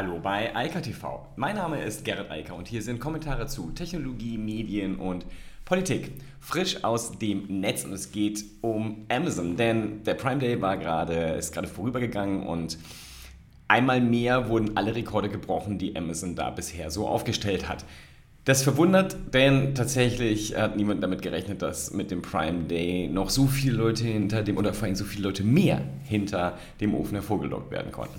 Hallo bei Eika TV. Mein Name ist Gerrit Eiker und hier sind Kommentare zu Technologie, Medien und Politik. Frisch aus dem Netz und es geht um Amazon, denn der Prime Day war gerade, ist gerade vorübergegangen und einmal mehr wurden alle Rekorde gebrochen, die Amazon da bisher so aufgestellt hat. Das verwundert, denn tatsächlich hat niemand damit gerechnet, dass mit dem Prime Day noch so viele Leute hinter dem, oder vor allem so viele Leute mehr hinter dem Ofen hervorgelockt werden konnten.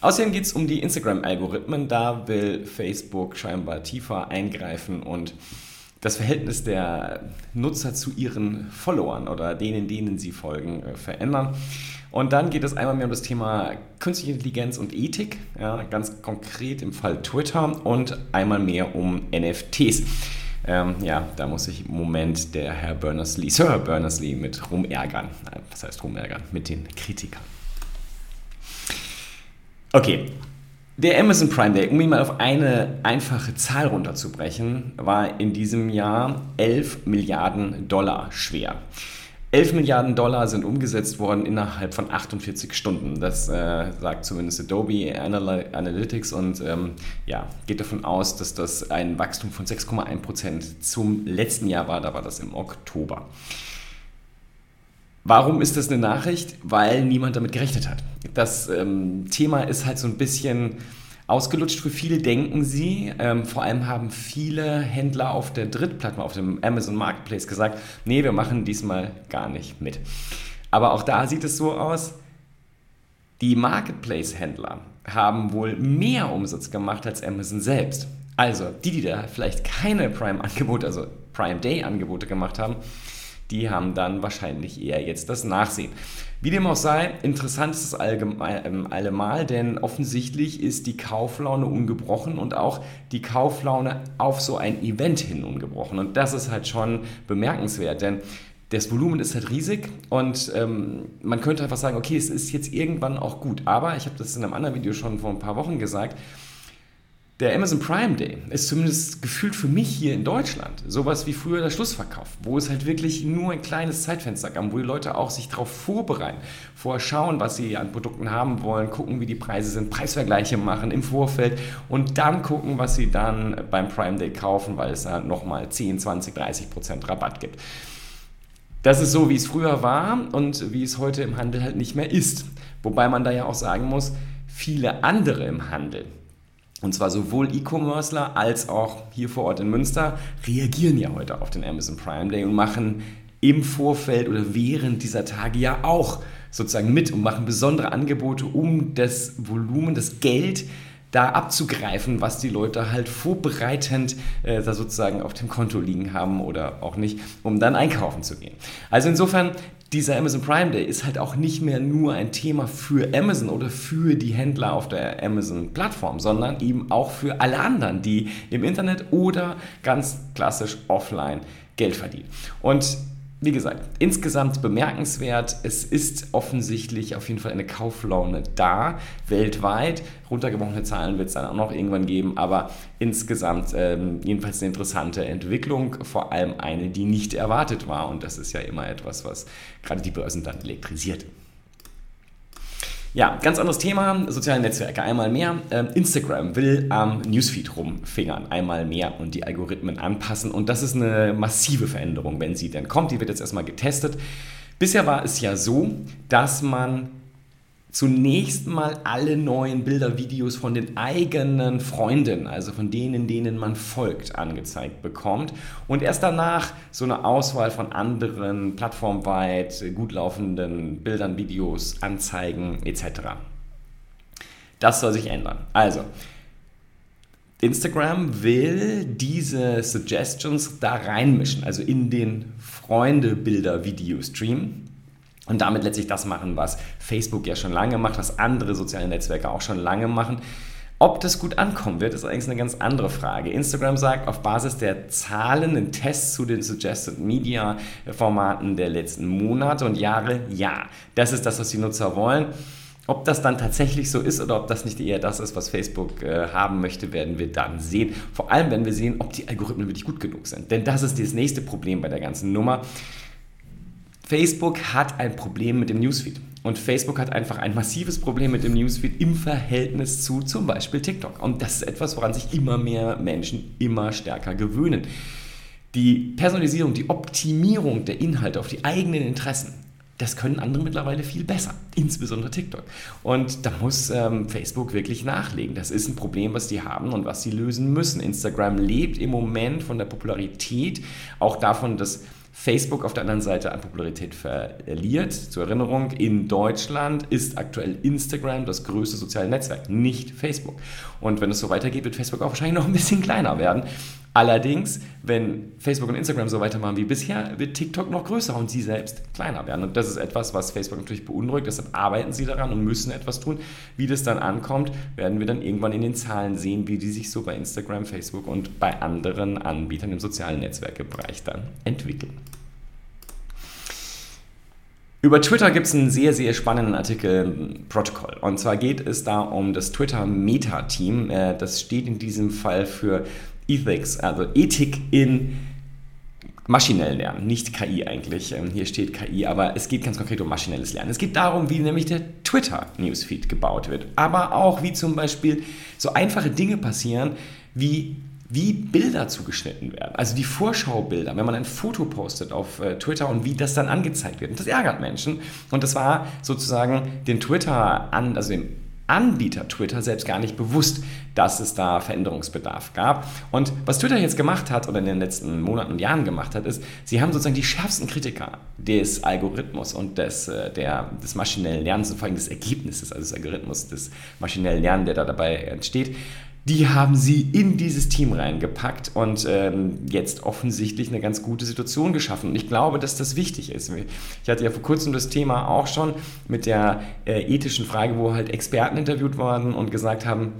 Außerdem geht es um die Instagram-Algorithmen. Da will Facebook scheinbar tiefer eingreifen und das Verhältnis der Nutzer zu ihren Followern oder denen, denen sie folgen, äh, verändern. Und dann geht es einmal mehr um das Thema künstliche Intelligenz und Ethik, ja, ganz konkret im Fall Twitter und einmal mehr um NFTs. Ähm, ja, da muss sich im Moment der Herr Berners-Lee, Sir Berners-Lee mit rumärgern. Was heißt rumärgern? Mit den Kritikern. Okay, der Amazon Prime Day, um ihn mal auf eine einfache Zahl runterzubrechen, war in diesem Jahr 11 Milliarden Dollar schwer. 11 Milliarden Dollar sind umgesetzt worden innerhalb von 48 Stunden. Das äh, sagt zumindest Adobe Analytics und ähm, ja, geht davon aus, dass das ein Wachstum von 6,1 Prozent zum letzten Jahr war. Da war das im Oktober. Warum ist das eine Nachricht? Weil niemand damit gerechnet hat. Das ähm, Thema ist halt so ein bisschen ausgelutscht für viele, denken sie. Ähm, vor allem haben viele Händler auf der Drittplattform, auf dem Amazon Marketplace gesagt, nee, wir machen diesmal gar nicht mit. Aber auch da sieht es so aus, die Marketplace-Händler haben wohl mehr Umsatz gemacht als Amazon selbst. Also die, die da vielleicht keine Prime-Angebote, also Prime Day-Angebote gemacht haben, die haben dann wahrscheinlich eher jetzt das Nachsehen. Wie dem auch sei, interessant ist es ähm, allemal, denn offensichtlich ist die Kauflaune ungebrochen und auch die Kauflaune auf so ein Event hin ungebrochen. Und das ist halt schon bemerkenswert, denn das Volumen ist halt riesig und ähm, man könnte einfach sagen, okay, es ist jetzt irgendwann auch gut. Aber ich habe das in einem anderen Video schon vor ein paar Wochen gesagt, der Amazon Prime Day ist zumindest gefühlt für mich hier in Deutschland sowas wie früher der Schlussverkauf, wo es halt wirklich nur ein kleines Zeitfenster gab, wo die Leute auch sich darauf vorbereiten, vorher schauen, was sie an Produkten haben wollen, gucken, wie die Preise sind, Preisvergleiche machen im Vorfeld und dann gucken, was sie dann beim Prime Day kaufen, weil es da nochmal 10, 20, 30 Prozent Rabatt gibt. Das ist so, wie es früher war und wie es heute im Handel halt nicht mehr ist. Wobei man da ja auch sagen muss, viele andere im Handel, und zwar sowohl E-Commercer als auch hier vor Ort in Münster reagieren ja heute auf den Amazon Prime Day und machen im Vorfeld oder während dieser Tage ja auch sozusagen mit und machen besondere Angebote, um das Volumen, das Geld da abzugreifen, was die Leute halt vorbereitend äh, da sozusagen auf dem Konto liegen haben oder auch nicht, um dann einkaufen zu gehen. Also insofern dieser Amazon Prime Day ist halt auch nicht mehr nur ein Thema für Amazon oder für die Händler auf der Amazon-Plattform, sondern eben auch für alle anderen, die im Internet oder ganz klassisch offline Geld verdienen. Und wie gesagt, insgesamt bemerkenswert. Es ist offensichtlich auf jeden Fall eine Kauflaune da, weltweit. Runtergebrochene Zahlen wird es dann auch noch irgendwann geben, aber insgesamt ähm, jedenfalls eine interessante Entwicklung, vor allem eine, die nicht erwartet war. Und das ist ja immer etwas, was gerade die Börsen dann elektrisiert. Ja, ganz anderes Thema, soziale Netzwerke. Einmal mehr, äh, Instagram will am Newsfeed rumfingern, einmal mehr und die Algorithmen anpassen. Und das ist eine massive Veränderung, wenn sie denn kommt. Die wird jetzt erstmal getestet. Bisher war es ja so, dass man zunächst mal alle neuen Bilder, Videos von den eigenen Freunden, also von denen, denen man folgt, angezeigt bekommt und erst danach so eine Auswahl von anderen plattformweit gut laufenden Bildern, Videos, Anzeigen etc. Das soll sich ändern. Also, Instagram will diese Suggestions da reinmischen, also in den Freunde-Bilder-Video-Stream und damit letztlich das machen, was Facebook ja schon lange macht, was andere soziale Netzwerke auch schon lange machen. Ob das gut ankommen wird, ist eigentlich eine ganz andere Frage. Instagram sagt auf Basis der Zahlen in Tests zu den Suggested Media Formaten der letzten Monate und Jahre, ja, das ist das, was die Nutzer wollen. Ob das dann tatsächlich so ist oder ob das nicht eher das ist, was Facebook äh, haben möchte, werden wir dann sehen. Vor allem, wenn wir sehen, ob die Algorithmen wirklich gut genug sind. Denn das ist das nächste Problem bei der ganzen Nummer. Facebook hat ein Problem mit dem Newsfeed. Und Facebook hat einfach ein massives Problem mit dem Newsfeed im Verhältnis zu zum Beispiel TikTok. Und das ist etwas, woran sich immer mehr Menschen immer stärker gewöhnen. Die Personalisierung, die Optimierung der Inhalte auf die eigenen Interessen, das können andere mittlerweile viel besser, insbesondere TikTok. Und da muss ähm, Facebook wirklich nachlegen. Das ist ein Problem, was die haben und was sie lösen müssen. Instagram lebt im Moment von der Popularität, auch davon, dass Facebook auf der anderen Seite an Popularität verliert. Zur Erinnerung, in Deutschland ist aktuell Instagram das größte soziale Netzwerk, nicht Facebook. Und wenn es so weitergeht, wird Facebook auch wahrscheinlich noch ein bisschen kleiner werden. Allerdings, wenn Facebook und Instagram so weitermachen wie bisher, wird TikTok noch größer und sie selbst kleiner werden. Und das ist etwas, was Facebook natürlich beunruhigt. Deshalb arbeiten sie daran und müssen etwas tun. Wie das dann ankommt, werden wir dann irgendwann in den Zahlen sehen, wie die sich so bei Instagram, Facebook und bei anderen Anbietern im sozialen Netzwerkebereich dann entwickeln. Über Twitter gibt es einen sehr, sehr spannenden Artikel Protocol. Und zwar geht es da um das Twitter Meta-Team. Äh, das steht in diesem Fall für Ethics, also Ethik in maschinellen Lernen, nicht KI eigentlich. Ähm, hier steht KI, aber es geht ganz konkret um maschinelles Lernen. Es geht darum, wie nämlich der Twitter-Newsfeed gebaut wird, aber auch wie zum Beispiel so einfache Dinge passieren, wie wie Bilder zugeschnitten werden. Also die Vorschaubilder, wenn man ein Foto postet auf äh, Twitter und wie das dann angezeigt wird. Und das ärgert Menschen. Und das war sozusagen den Twitter an, also dem Anbieter Twitter selbst gar nicht bewusst, dass es da Veränderungsbedarf gab. Und was Twitter jetzt gemacht hat oder in den letzten Monaten und Jahren gemacht hat, ist, sie haben sozusagen die schärfsten Kritiker des Algorithmus und des, äh, der, des maschinellen Lernens und vor allem des Ergebnisses, also des Algorithmus des maschinellen Lernens, der da dabei entsteht, die haben sie in dieses Team reingepackt und ähm, jetzt offensichtlich eine ganz gute Situation geschaffen. Und ich glaube, dass das wichtig ist. Ich hatte ja vor kurzem das Thema auch schon mit der äh, ethischen Frage, wo halt Experten interviewt worden und gesagt haben,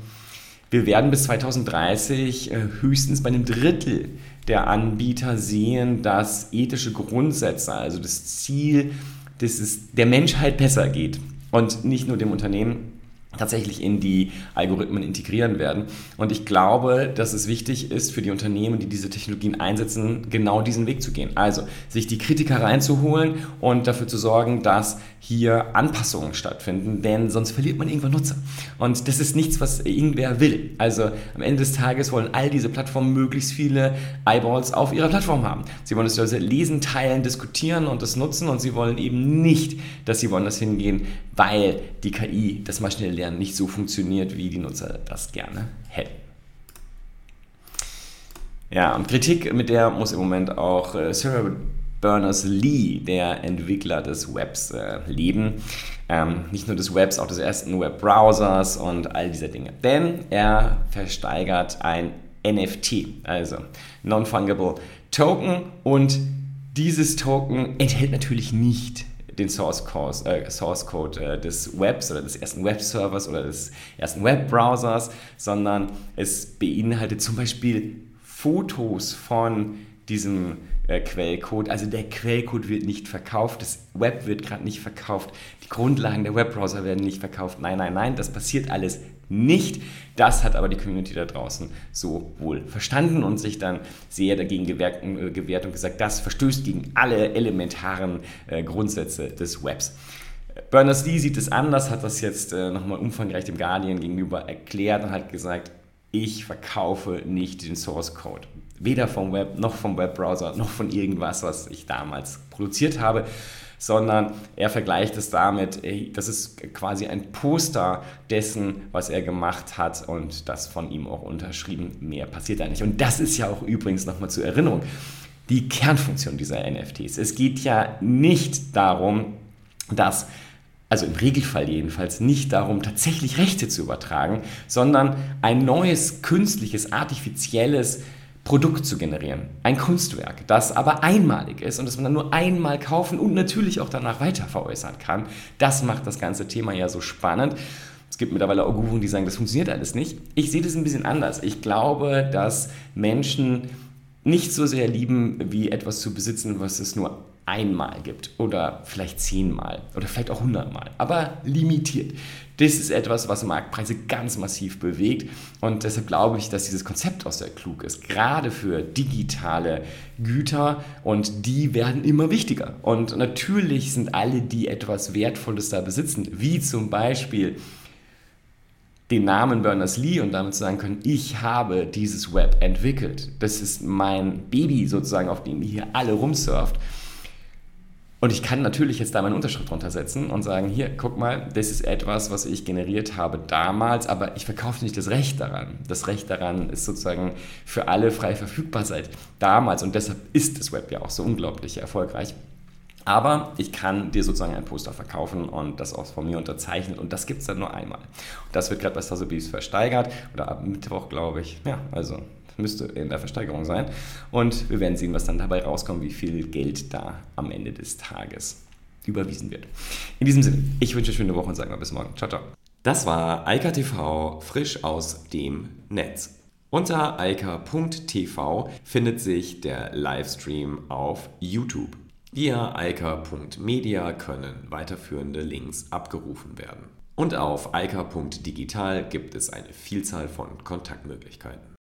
wir werden bis 2030 äh, höchstens bei einem Drittel der Anbieter sehen, dass ethische Grundsätze, also das Ziel, dass es der Menschheit besser geht und nicht nur dem Unternehmen, tatsächlich in die Algorithmen integrieren werden. Und ich glaube, dass es wichtig ist für die Unternehmen, die diese Technologien einsetzen, genau diesen Weg zu gehen. Also sich die Kritiker reinzuholen und dafür zu sorgen, dass hier Anpassungen stattfinden, denn sonst verliert man irgendwann Nutzer. Und das ist nichts, was irgendwer will. Also am Ende des Tages wollen all diese Plattformen möglichst viele Eyeballs auf ihrer Plattform haben. Sie wollen es also lesen, teilen, diskutieren und das nutzen und sie wollen eben nicht, dass sie woanders hingehen, weil die KI, das maschinelle Lernen nicht so funktioniert, wie die Nutzer das gerne hätten. Ja, und Kritik, mit der muss im Moment auch äh, Sarah Berners-Lee, der Entwickler des Webs, äh, leben. Ähm, nicht nur des Webs, auch des ersten Webbrowsers und all dieser Dinge. Denn er versteigert ein NFT, also Non-Fungible Token und dieses Token enthält natürlich nicht den Source Code, äh, Source Code äh, des Webs oder des ersten Webservers oder des ersten Webbrowsers, sondern es beinhaltet zum Beispiel Fotos von diesem äh, Quellcode. Also der Quellcode wird nicht verkauft, das Web wird gerade nicht verkauft, die Grundlagen der Webbrowser werden nicht verkauft. Nein, nein, nein, das passiert alles nicht. Das hat aber die Community da draußen so wohl verstanden und sich dann sehr dagegen gewehrt, äh, gewehrt und gesagt, das verstößt gegen alle elementaren äh, Grundsätze des Webs. Berners-Lee sieht es anders, hat das jetzt äh, nochmal umfangreich dem Guardian gegenüber erklärt und hat gesagt, ich verkaufe nicht den Source Code. Weder vom Web noch vom Webbrowser noch von irgendwas, was ich damals produziert habe, sondern er vergleicht es damit, das ist quasi ein Poster dessen, was er gemacht hat und das von ihm auch unterschrieben. Mehr passiert da nicht. Und das ist ja auch übrigens nochmal zur Erinnerung die Kernfunktion dieser NFTs. Es geht ja nicht darum, dass also im Regelfall jedenfalls nicht darum, tatsächlich Rechte zu übertragen, sondern ein neues, künstliches, artifizielles Produkt zu generieren. Ein Kunstwerk, das aber einmalig ist und das man dann nur einmal kaufen und natürlich auch danach weiter veräußern kann. Das macht das ganze Thema ja so spannend. Es gibt mittlerweile auch Guruen, die sagen, das funktioniert alles nicht. Ich sehe das ein bisschen anders. Ich glaube, dass Menschen nicht so sehr lieben, wie etwas zu besitzen, was es nur einmal gibt oder vielleicht zehnmal oder vielleicht auch hundertmal, aber limitiert. Das ist etwas, was Marktpreise ganz massiv bewegt und deshalb glaube ich, dass dieses Konzept auch sehr klug ist, gerade für digitale Güter und die werden immer wichtiger. Und natürlich sind alle, die etwas Wertvolles da besitzen, wie zum Beispiel den Namen Berners-Lee und damit zu sagen können, ich habe dieses Web entwickelt. Das ist mein Baby sozusagen, auf dem ihr hier alle rumsurft. Und ich kann natürlich jetzt da meine Unterschrift drunter setzen und sagen, hier, guck mal, das ist etwas, was ich generiert habe damals, aber ich verkaufe nicht das Recht daran. Das Recht daran ist sozusagen für alle frei verfügbar seit damals und deshalb ist das Web ja auch so unglaublich erfolgreich. Aber ich kann dir sozusagen ein Poster verkaufen und das auch von mir unterzeichnet und das gibt es dann nur einmal. Das wird gerade bei Sotheby's versteigert oder ab Mittwoch, glaube ich. Ja, also müsste in der Versteigerung sein. Und wir werden sehen, was dann dabei rauskommt, wie viel Geld da am Ende des Tages überwiesen wird. In diesem Sinne, ich wünsche eine schöne Woche und sage mal bis morgen. Ciao, ciao. Das war Eika TV frisch aus dem Netz. Unter eika.tv findet sich der Livestream auf YouTube. Via eika.media können weiterführende Links abgerufen werden. Und auf eika.digital gibt es eine Vielzahl von Kontaktmöglichkeiten.